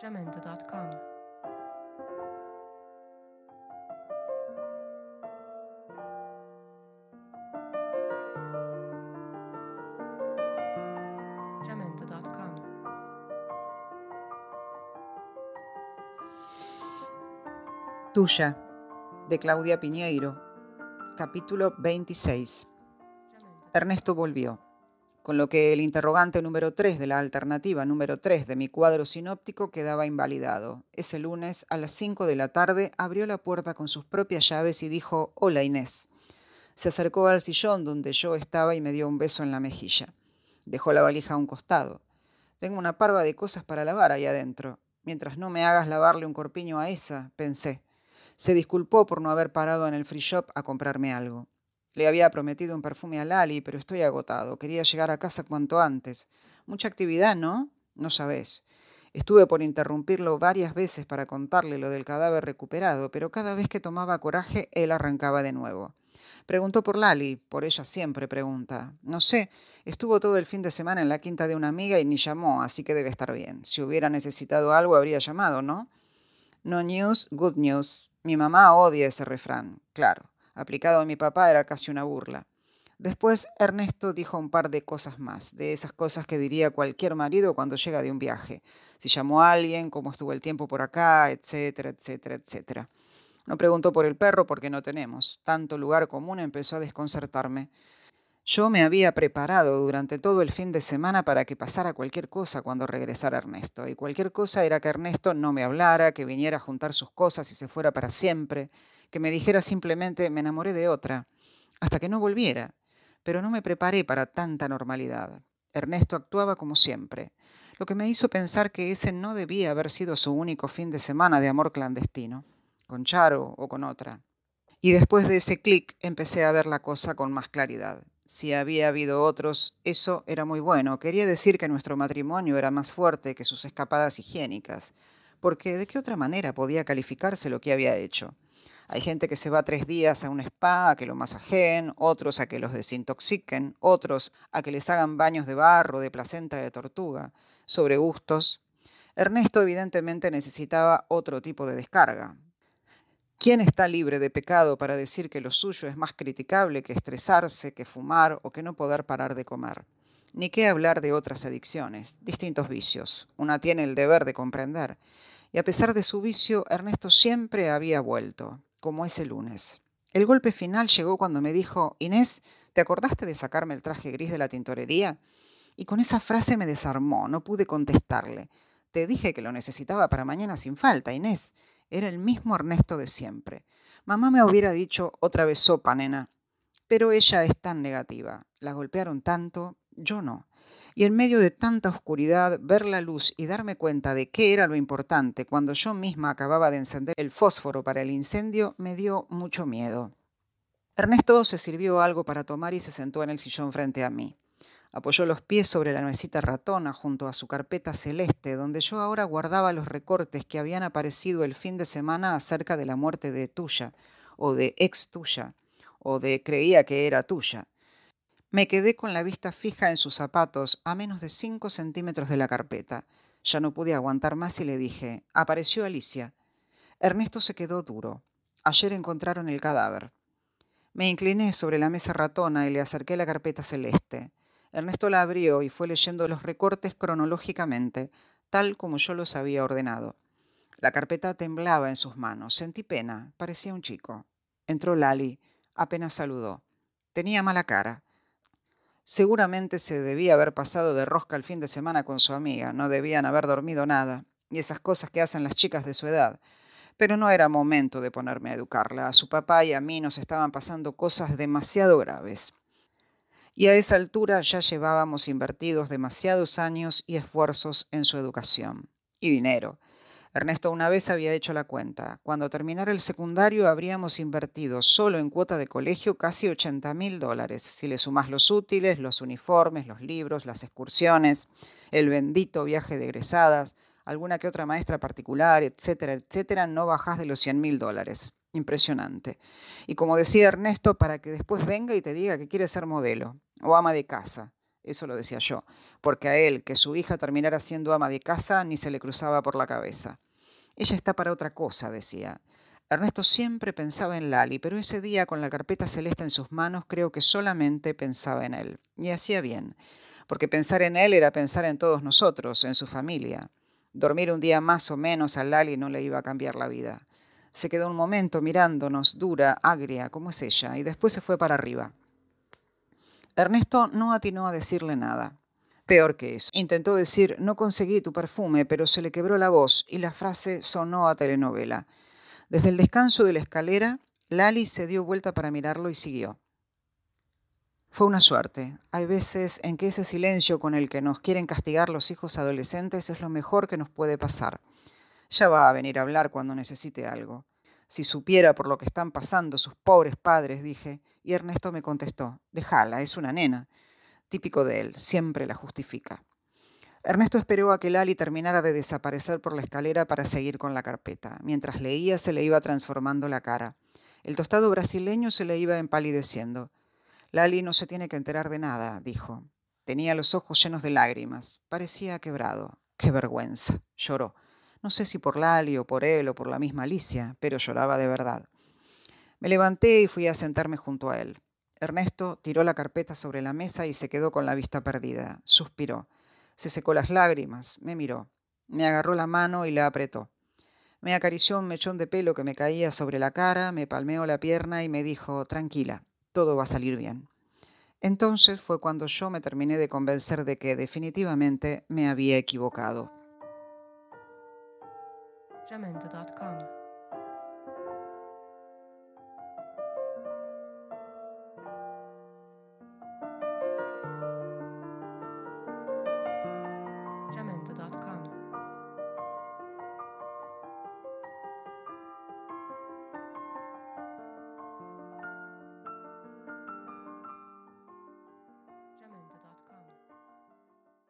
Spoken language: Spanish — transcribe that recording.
Jamendo.com. Tuya, de Claudia Piñeiro, capítulo 26. Ernesto volvió, con lo que el interrogante número 3 de la alternativa número 3 de mi cuadro sinóptico quedaba invalidado. Ese lunes, a las 5 de la tarde, abrió la puerta con sus propias llaves y dijo, Hola Inés. Se acercó al sillón donde yo estaba y me dio un beso en la mejilla. Dejó la valija a un costado. Tengo una parva de cosas para lavar ahí adentro. Mientras no me hagas lavarle un corpiño a esa, pensé. Se disculpó por no haber parado en el free shop a comprarme algo. Le había prometido un perfume a Lali, pero estoy agotado. Quería llegar a casa cuanto antes. Mucha actividad, ¿no? No sabés. Estuve por interrumpirlo varias veces para contarle lo del cadáver recuperado, pero cada vez que tomaba coraje, él arrancaba de nuevo. Preguntó por Lali, por ella siempre pregunta. No sé, estuvo todo el fin de semana en la quinta de una amiga y ni llamó, así que debe estar bien. Si hubiera necesitado algo, habría llamado, ¿no? No news, good news. Mi mamá odia ese refrán, claro. Aplicado a mi papá era casi una burla. Después Ernesto dijo un par de cosas más, de esas cosas que diría cualquier marido cuando llega de un viaje. Si llamó a alguien, cómo estuvo el tiempo por acá, etcétera, etcétera, etcétera. No preguntó por el perro porque no tenemos. Tanto lugar común empezó a desconcertarme. Yo me había preparado durante todo el fin de semana para que pasara cualquier cosa cuando regresara Ernesto. Y cualquier cosa era que Ernesto no me hablara, que viniera a juntar sus cosas y se fuera para siempre, que me dijera simplemente me enamoré de otra, hasta que no volviera. Pero no me preparé para tanta normalidad. Ernesto actuaba como siempre, lo que me hizo pensar que ese no debía haber sido su único fin de semana de amor clandestino, con Charo o con otra. Y después de ese clic empecé a ver la cosa con más claridad. Si había habido otros, eso era muy bueno. Quería decir que nuestro matrimonio era más fuerte que sus escapadas higiénicas, porque de qué otra manera podía calificarse lo que había hecho. Hay gente que se va tres días a un spa a que lo masajeen, otros a que los desintoxiquen, otros a que les hagan baños de barro, de placenta de tortuga, sobre gustos. Ernesto evidentemente necesitaba otro tipo de descarga, ¿Quién está libre de pecado para decir que lo suyo es más criticable que estresarse, que fumar o que no poder parar de comer? Ni qué hablar de otras adicciones, distintos vicios. Una tiene el deber de comprender. Y a pesar de su vicio, Ernesto siempre había vuelto, como ese lunes. El golpe final llegó cuando me dijo, Inés, ¿te acordaste de sacarme el traje gris de la tintorería? Y con esa frase me desarmó, no pude contestarle. Te dije que lo necesitaba para mañana sin falta, Inés. Era el mismo Ernesto de siempre. Mamá me hubiera dicho otra vez sopa, nena. Pero ella es tan negativa. La golpearon tanto, yo no. Y en medio de tanta oscuridad, ver la luz y darme cuenta de qué era lo importante cuando yo misma acababa de encender el fósforo para el incendio, me dio mucho miedo. Ernesto se sirvió algo para tomar y se sentó en el sillón frente a mí. Apoyó los pies sobre la mesita ratona junto a su carpeta celeste, donde yo ahora guardaba los recortes que habían aparecido el fin de semana acerca de la muerte de tuya, o de ex tuya, o de creía que era tuya. Me quedé con la vista fija en sus zapatos a menos de cinco centímetros de la carpeta. Ya no pude aguantar más y le dije, apareció Alicia. Ernesto se quedó duro. Ayer encontraron el cadáver. Me incliné sobre la mesa ratona y le acerqué la carpeta celeste. Ernesto la abrió y fue leyendo los recortes cronológicamente, tal como yo los había ordenado. La carpeta temblaba en sus manos. Sentí pena. Parecía un chico. Entró Lali. Apenas saludó. Tenía mala cara. Seguramente se debía haber pasado de rosca el fin de semana con su amiga. No debían haber dormido nada. Y esas cosas que hacen las chicas de su edad. Pero no era momento de ponerme a educarla. A su papá y a mí nos estaban pasando cosas demasiado graves y a esa altura ya llevábamos invertidos demasiados años y esfuerzos en su educación. Y dinero. Ernesto una vez había hecho la cuenta. Cuando terminara el secundario habríamos invertido solo en cuota de colegio casi 80 mil dólares, si le sumas los útiles, los uniformes, los libros, las excursiones, el bendito viaje de egresadas, alguna que otra maestra particular, etcétera, etcétera, no bajás de los 100 mil dólares. Impresionante. Y como decía Ernesto, para que después venga y te diga que quiere ser modelo o ama de casa. Eso lo decía yo, porque a él que su hija terminara siendo ama de casa ni se le cruzaba por la cabeza. Ella está para otra cosa, decía. Ernesto siempre pensaba en Lali, pero ese día con la carpeta celeste en sus manos creo que solamente pensaba en él. Y hacía bien, porque pensar en él era pensar en todos nosotros, en su familia. Dormir un día más o menos a Lali no le iba a cambiar la vida. Se quedó un momento mirándonos, dura, agria, como es ella, y después se fue para arriba. Ernesto no atinó a decirle nada. Peor que eso. Intentó decir, no conseguí tu perfume, pero se le quebró la voz y la frase sonó a telenovela. Desde el descanso de la escalera, Lali se dio vuelta para mirarlo y siguió. Fue una suerte. Hay veces en que ese silencio con el que nos quieren castigar los hijos adolescentes es lo mejor que nos puede pasar. Ya va a venir a hablar cuando necesite algo. Si supiera por lo que están pasando sus pobres padres, dije, y Ernesto me contestó, déjala, es una nena. Típico de él, siempre la justifica. Ernesto esperó a que Lali terminara de desaparecer por la escalera para seguir con la carpeta. Mientras leía se le iba transformando la cara. El tostado brasileño se le iba empalideciendo. Lali no se tiene que enterar de nada, dijo. Tenía los ojos llenos de lágrimas. Parecía quebrado. Qué vergüenza. Lloró. No sé si por Lali o por él o por la misma Alicia, pero lloraba de verdad. Me levanté y fui a sentarme junto a él. Ernesto tiró la carpeta sobre la mesa y se quedó con la vista perdida. Suspiró. Se secó las lágrimas, me miró. Me agarró la mano y la apretó. Me acarició un mechón de pelo que me caía sobre la cara, me palmeó la pierna y me dijo, tranquila, todo va a salir bien. Entonces fue cuando yo me terminé de convencer de que definitivamente me había equivocado. Jamendo.com